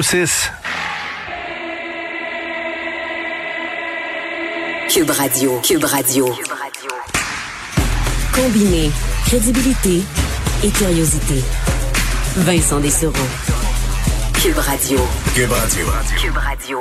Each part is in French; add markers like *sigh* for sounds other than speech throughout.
6. Cube Radio. Cube Radio. Combiné crédibilité et curiosité. Vincent Dessereau. Cube Radio. Cube Radio. Cube Radio.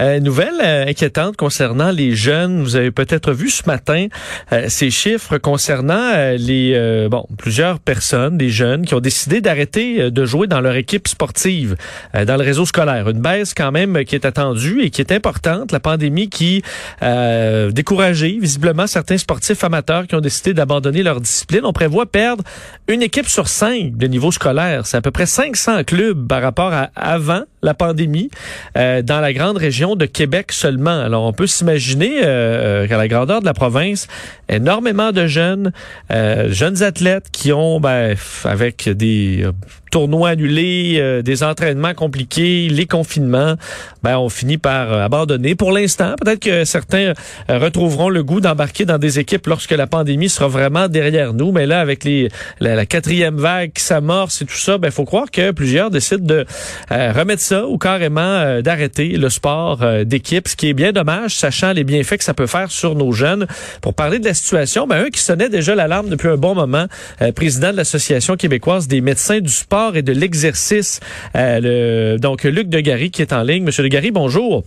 Euh, nouvelle euh, inquiétante concernant les jeunes. Vous avez peut-être vu ce matin euh, ces chiffres concernant euh, les bon plusieurs personnes, des jeunes qui ont décidé d'arrêter de jouer dans leur équipe sportive dans le réseau scolaire. Une baisse quand même qui est attendue et qui est importante. La pandémie qui a découragé visiblement certains sportifs amateurs qui ont décidé d'abandonner leur discipline. On prévoit perdre une équipe sur cinq de niveau scolaire. C'est à peu près 500 clubs par rapport à avant la pandémie dans la grande région de Québec seulement. Alors, on peut s'imaginer euh, euh, qu'à la grandeur de la province, énormément de jeunes, euh, jeunes athlètes qui ont, ben, avec des tournois annulés, euh, des entraînements compliqués, les confinements, ben on finit par euh, abandonner pour l'instant. Peut-être que certains euh, retrouveront le goût d'embarquer dans des équipes lorsque la pandémie sera vraiment derrière nous. Mais là, avec les la, quatrième vague qui s'amorce et tout ça, ben faut croire que plusieurs décident de remettre ça ou carrément d'arrêter le sport d'équipe, ce qui est bien dommage, sachant les bienfaits que ça peut faire sur nos jeunes. Pour parler de la situation, ben un qui sonnait déjà l'alarme depuis un bon moment, président de l'association québécoise des médecins du sport et de l'exercice. Euh, donc, Luc Degary qui est en ligne. Monsieur Degary, bonjour.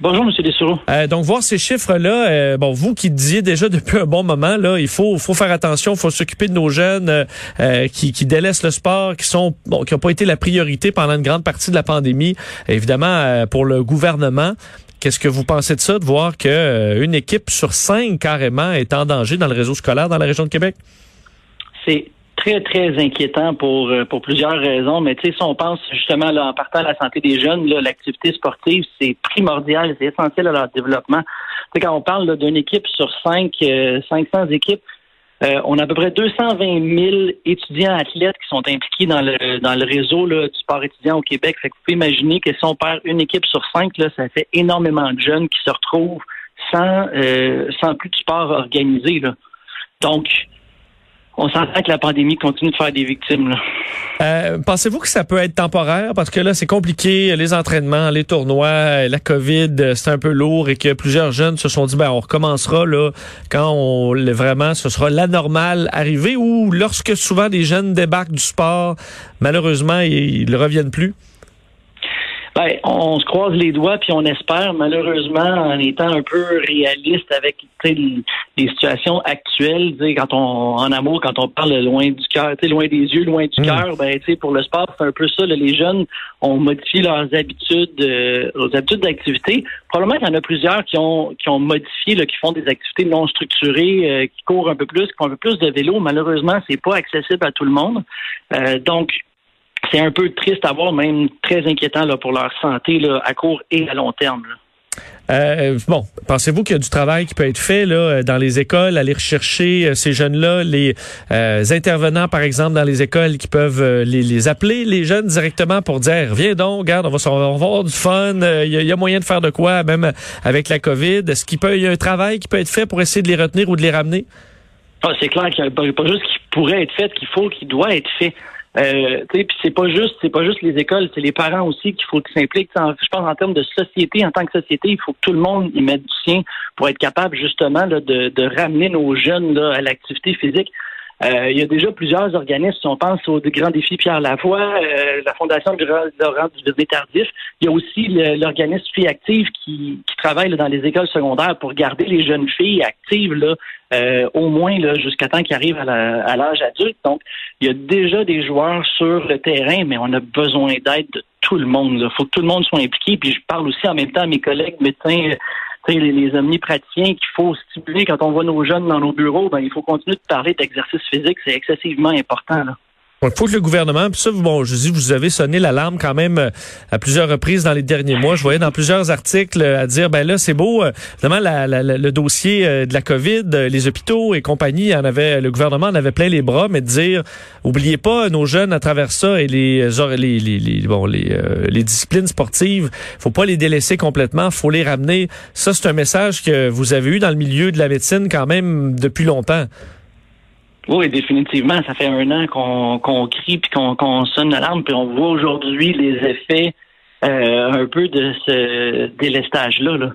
Bonjour, M. Dessureau. Euh, donc, voir ces chiffres-là, euh, bon, vous qui disiez déjà depuis un bon moment, là, il faut, faut faire attention, il faut s'occuper de nos jeunes qui, qui délaissent le sport, qui sont, bon, qui n'ont pas été la priorité pendant une grande partie de la pandémie, évidemment, pour le gouvernement. Qu'est-ce que vous pensez de ça, de voir qu'une équipe sur cinq, carrément, est en danger dans le réseau scolaire dans la région de Québec? C'est très, très inquiétant pour, euh, pour plusieurs raisons. Mais tu sais, si on pense justement là, en partant à la santé des jeunes, l'activité sportive, c'est primordial, c'est essentiel à leur développement. sais, quand on parle d'une équipe sur cinq, 500 euh, équipes, euh, on a à peu près 220 000 étudiants athlètes qui sont impliqués dans le dans le réseau là, du sport étudiant au Québec. Fait que vous pouvez imaginer que si on perd une équipe sur cinq, là, ça fait énormément de jeunes qui se retrouvent sans sans plus de sport organisé. Là. Donc, on s'entend que la pandémie continue de faire des victimes. Euh, pensez-vous que ça peut être temporaire? Parce que là, c'est compliqué, les entraînements, les tournois, la COVID, c'est un peu lourd et que plusieurs jeunes se sont dit, ben, on recommencera là quand on vraiment ce sera la normale arrivée ou lorsque souvent des jeunes débarquent du sport, malheureusement, ils ne reviennent plus? Ben, on se croise les doigts puis on espère, malheureusement, en étant un peu réaliste avec les, les, situations actuelles, quand on en amour, quand on parle loin du cœur, loin des yeux, loin du hmm. cœur, ben pour le sport, c'est un peu ça. les jeunes ont modifié leurs habitudes, euh, leurs habitudes d'activité. Probablement qu'il y en a plusieurs qui ont qui ont modifié, là, qui font des activités non structurées, euh, qui courent un peu plus, qui font un peu plus de vélo. Malheureusement, c'est pas accessible à tout le monde. Euh, donc c'est un peu triste à voir, même très inquiétant là, pour leur santé là, à court et à long terme. Euh, bon, pensez-vous qu'il y a du travail qui peut être fait là dans les écoles, aller rechercher euh, ces jeunes-là, les euh, intervenants par exemple dans les écoles qui peuvent les, appeler les jeunes directement pour dire viens donc, regarde, on va, avoir du fun, il y, a moyen de faire de quoi même avec la Covid. Est-ce qu'il peut y a un travail qui peut être fait pour essayer de les retenir ou de les ramener? Ah, c'est clair qu'il n'y a pas juste qui pourrait être fait, qu'il faut, qu'il doit être fait. Euh, puis c'est pas juste, c'est pas juste les écoles, c'est les parents aussi qu'il faut qu'ils s'impliquent. Je pense en termes de société, en tant que société, il faut que tout le monde y mette du sien pour être capable justement de, de, ramener nos jeunes là, à l'activité physique. Euh, il y a déjà plusieurs organismes, on pense au Grand Défi Pierre Lavoie, euh, la Fondation Laurent du Tardif. Il y a aussi l'organisme Filles Actives qui, qui travaille dans les écoles secondaires pour garder les jeunes filles actives là, euh, au moins jusqu'à temps qu'ils arrivent à l'âge adulte. Donc, il y a déjà des joueurs sur le terrain, mais on a besoin d'aide de tout le monde. Il faut que tout le monde soit impliqué. Puis je parle aussi en même temps à mes collègues médecins les, les omnipraticiens qu'il faut stimuler quand on voit nos jeunes dans nos bureaux, ben, il faut continuer de parler d'exercice physique. C'est excessivement important. Là. Il faut que le gouvernement, puis ça, bon, je dis, vous avez sonné l'alarme quand même euh, à plusieurs reprises dans les derniers mois. Je voyais dans plusieurs articles euh, à dire, ben là, c'est beau, euh, évidemment, le dossier de la COVID, les hôpitaux et compagnie, en avait, le gouvernement en avait plein les bras, mais de dire, oubliez pas nos jeunes à travers ça et les, les, les, bon, les, les disciplines sportives, faut pas les délaisser complètement, faut les ramener. Ça, c'est un message que vous avez eu dans le milieu de la médecine quand même depuis longtemps. Oui, définitivement. Ça fait un an qu'on crie puis qu'on sonne l'alarme, puis on voit aujourd'hui les effets euh, un peu de ce délestage-là. Là.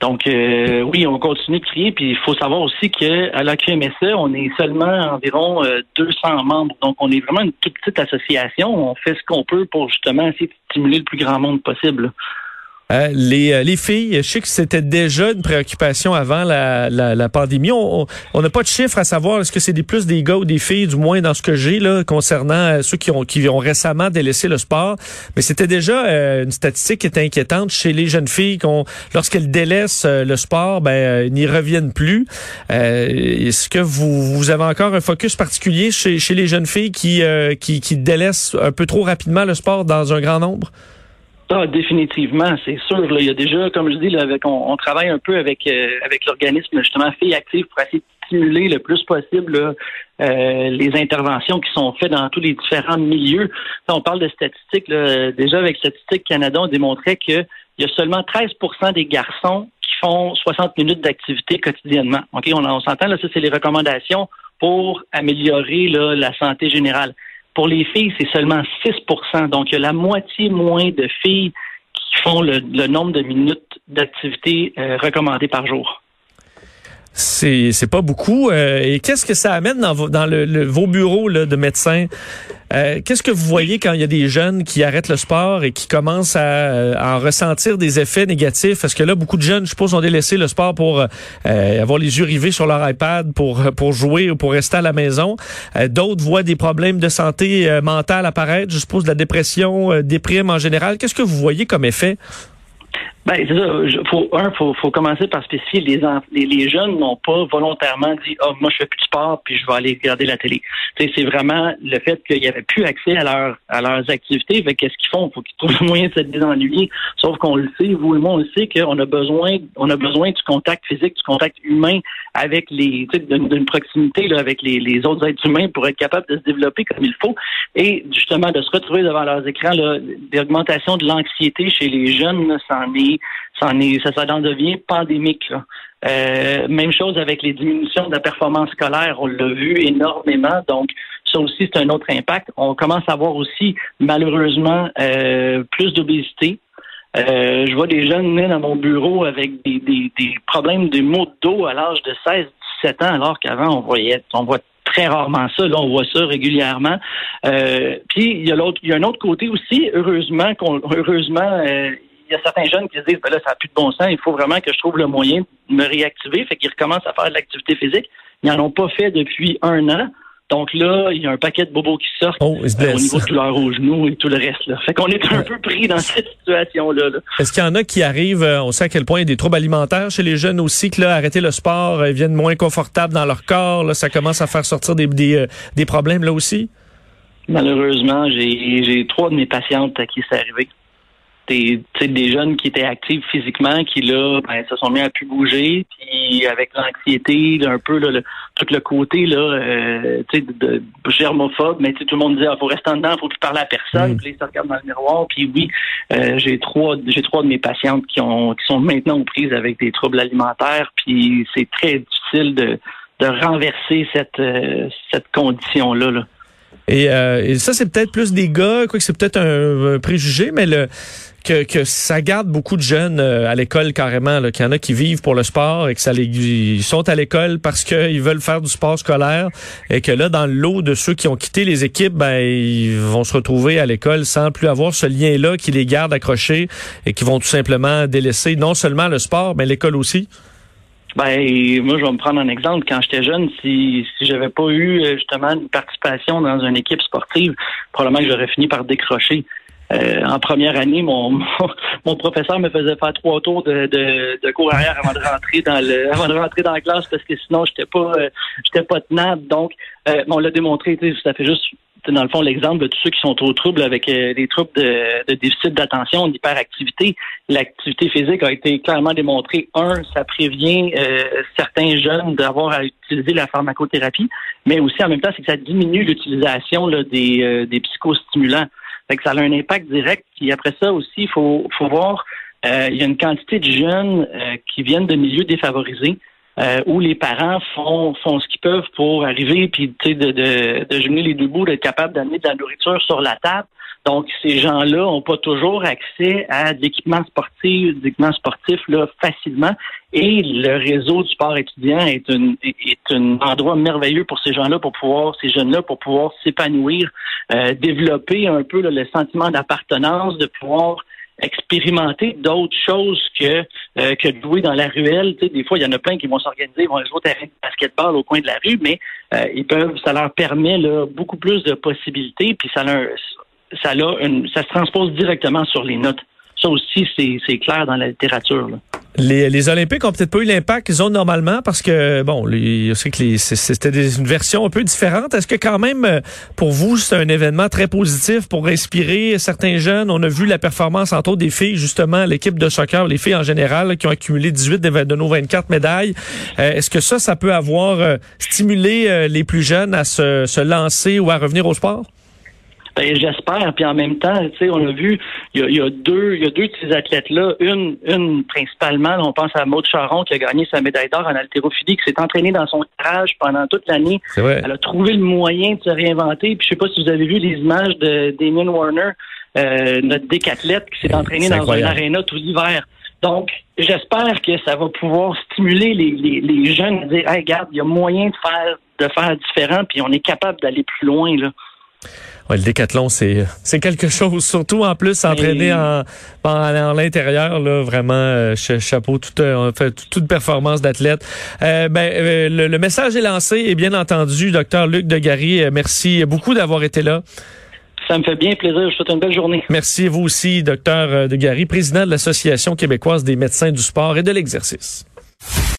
Donc, euh, oui, on continue de crier, puis il faut savoir aussi qu'à la QMSE, on est seulement environ 200 euh, membres. Donc, on est vraiment une toute petite association. On fait ce qu'on peut pour justement essayer de stimuler le plus grand monde possible. Euh, les, euh, les filles, je sais que c'était déjà une préoccupation avant la, la, pandémie. On n'a pas de chiffres à savoir est-ce que c'est des plus des gars ou des filles, du moins dans ce que j'ai là concernant euh, ceux qui ont qui ont récemment délaissé le sport? Mais c'était déjà une statistique qui était inquiétante chez les jeunes filles qu'on lorsqu'elles délaissent le sport, ben n'y reviennent plus. est-ce que vous, avez encore un focus particulier chez, chez les jeunes filles qui, qui qui délaissent un peu trop rapidement le sport dans un grand nombre? Ah, définitivement, c'est sûr. il y a déjà, comme je dis, là, avec, on, travaille un peu avec euh, avec l'organisme justement Filles Actives pour essayer de stimuler le plus possible euh, les interventions qui sont faites dans tous les différents milieux. on parle de statistiques. déjà, avec Statistique Canada, on démontrait qu'il y a seulement 13% des garçons qui font 60 minutes d'activité quotidiennement. Ok, on, on s'entend là, ça c'est les recommandations pour améliorer la santé générale. Pour les filles, c'est seulement 6% Donc, il y a la moitié moins de filles qui font le, nombre de minutes d'activité euh, recommandées par jour. C'est c'est pas beaucoup. Euh, et qu'est-ce que ça amène dans, vos, dans vos bureaux là, de médecins? Euh, Qu'est-ce que vous voyez quand il y a des jeunes qui arrêtent le sport et qui commencent à, en ressentir des effets négatifs? Parce que là, beaucoup de jeunes, je suppose, ont délaissé le sport pour euh, avoir les yeux rivés sur leur iPad, pour pour jouer ou pour rester à la maison. D'autres voient des problèmes de santé mentale apparaître. Je suppose de la dépression, déprime en général. Qu'est-ce que vous voyez comme effet? Ben, c'est ça. Faut, un, faut, faut commencer par spécifier les, les, les jeunes n'ont pas volontairement dit oh, moi je fais plus de sport puis je vais aller regarder la télé. c'est vraiment le fait qu'il n'y avait plus accès à, leur, à leurs activités. Fait qu'est-ce qu'ils font? Faut qu'ils trouvent le moyen de se désennuyer. Sauf qu'on le sait, vous et moi, on le sait qu'on a besoin on a besoin du contact physique, du contact humain avec les d'une proximité là, avec les, les autres êtres humains pour être capable de se développer comme il faut. Et justement de se retrouver devant leurs écrans, l'augmentation de l'anxiété chez les jeunes, ça en devient pandémique. Euh, même chose avec les diminutions de la performance scolaire, on l'a vu énormément. Donc, ça aussi, c'est un autre impact. On commence à voir aussi, malheureusement, euh, plus d'obésité. Euh, je vois des jeunes nés dans mon bureau avec des, problèmes de maux de dos à l'âge de 16, 17 ans, alors qu'avant, on voyait, on voit très rarement ça. Là, on voit ça régulièrement. puis il y a l'autre, il y a un autre côté aussi. Heureusement, heureusement, y a certains jeunes qui se disent, ben là, ça n'a plus de bon sens, il faut vraiment que je trouve le moyen de me réactiver. Fait qu'ils recommencent à faire de l'activité physique. Ils n'en ont pas fait depuis un an. Donc là, il y a un paquet de bobos qui sortent oh, euh, au niveau de douleurs aux genoux et tout le reste. Là. Fait qu'on est un peu pris dans cette situation-là. Est-ce qu'il y en a qui arrivent, euh, on sait à quel point il y a des troubles alimentaires chez les jeunes aussi, que là, arrêter le sport, euh, ils viennent moins confortables dans leur corps, là, ça commence à faire sortir des, des, des problèmes là aussi? Malheureusement, j'ai trois de mes patientes à qui c'est arrivé des, des jeunes qui étaient actifs physiquement, qui là, ben, se sont mis à plus bouger, puis avec l'anxiété, un peu là, le, tout le côté là, euh, de, de, germophobe, mais tout le monde disait, il ah, faut rester en dedans, faut plus parler à personne, mm. puis ils se regardent dans le miroir, puis oui, euh, j'ai trois, j'ai trois de mes patientes qui ont, qui sont maintenant aux prises avec des troubles alimentaires, puis c'est très difficile de, de renverser cette, euh, cette condition là. là. Et, euh, et, ça, c'est peut-être plus des gars, quoi que c'est peut-être un, préjugé, mais le que, que ça garde beaucoup de jeunes euh, à l'école carrément, qu'il y en a qui vivent pour le sport et que ça les ils sont à l'école parce qu'ils veulent faire du sport scolaire et que là, dans le lot de ceux qui ont quitté les équipes, ben ils vont se retrouver à l'école sans plus avoir ce lien-là qui les garde accrochés et qui vont tout simplement délaisser non seulement le sport, mais l'école aussi. Ben, moi, je vais me prendre un exemple. Quand j'étais jeune, si, si j'avais pas eu euh, justement une participation dans une équipe sportive, probablement que j'aurais fini par décrocher. Euh, en première année, mon, *laughs* mon, professeur me faisait faire trois tours de, de, de cours arrière avant de rentrer dans le *laughs* avant de rentrer dans la classe parce que sinon j'étais pas euh, j'étais pas tenable. Donc euh, on l'a démontré, ça fait juste dans le fond, l'exemple de tous ceux qui sont au trouble avec euh, des troubles de, de déficit d'attention, d'hyperactivité, l'activité physique a été clairement démontrée. Un, ça prévient euh, certains jeunes d'avoir à utiliser la pharmacothérapie, mais aussi en même temps, c'est que ça diminue l'utilisation des, euh, des psychostimulants. Fait que ça a un impact direct. Puis après ça aussi, il faut, faut voir, il y a une quantité de jeunes qui viennent de milieux défavorisés euh, où les parents font font ce qu'ils peuvent pour arriver puis de, de, de jumeler les deux bouts, d'être capable d'amener de la nourriture sur la table. Donc, ces gens-là n'ont pas toujours accès à de l'équipement sportif, d'équipements sportifs là, facilement. Et le réseau du sport étudiant est un, est un endroit merveilleux pour ces gens-là, pour pouvoir, ces jeunes-là, pour pouvoir s'épanouir, euh, développer un peu le sentiment d'appartenance, de pouvoir expérimenter d'autres choses que euh, que de jouer dans la ruelle. Tu sais, des fois, il y en a plein qui vont s'organiser, vont jouer au terrain de basketball au coin de la rue, mais euh, ils peuvent, ça leur permet là, beaucoup plus de possibilités, puis ça leur, ça, a une, ça se transpose directement sur les notes. Ça aussi, c'est clair dans la littérature. Là. Les, les, Olympiques ont peut-être pas eu l'impact qu'ils ont normalement parce que, bon, sais que c'était une version un peu différente. Est-ce que quand même, euh, pour vous, c'est un événement très positif pour inspirer certains jeunes? On a vu la performance, entre autres, des filles, justement, l'équipe de soccer, les filles en général, qui ont accumulé 18 de nos 24 médailles. Euh, est-ce que ça, ça peut avoir euh, stimulé les plus jeunes à se, se lancer ou à revenir au sport? Ben, j'espère. Puis en même temps, tu sais, on a vu, il y a, deux, il y a deux de ces athlètes-là. Une, une principalement, on pense à Maud Charon qui a gagné sa médaille d'or en haltérophilie, qui s'est entraînée dans son garage pendant toute l'année. Elle a trouvé le moyen de se réinventer. Puis je sais pas si vous avez vu les images de Damien Warner, euh, notre décathlète, qui s'est entraîné dans une aréna tout l'hiver. Donc, j'espère que ça va pouvoir stimuler les, les, les jeunes à dire, hey, regarde, il y a moyen de faire, de faire différent, puis on est capable d'aller plus loin, là. Ouais, le décathlon, c'est c'est quelque chose, surtout en plus entraîné en, en, l'intérieur, là, vraiment euh, chapeau, toute euh, fait toute performance d'athlète. Euh, ben, euh, le, message est lancé et bien entendu, docteur Luc Degary, merci beaucoup d'avoir été là. Ça me fait bien plaisir. Je vous souhaite une belle journée. Merci vous aussi, docteur Degary, président de l'Association québécoise des médecins du sport et de l'exercice.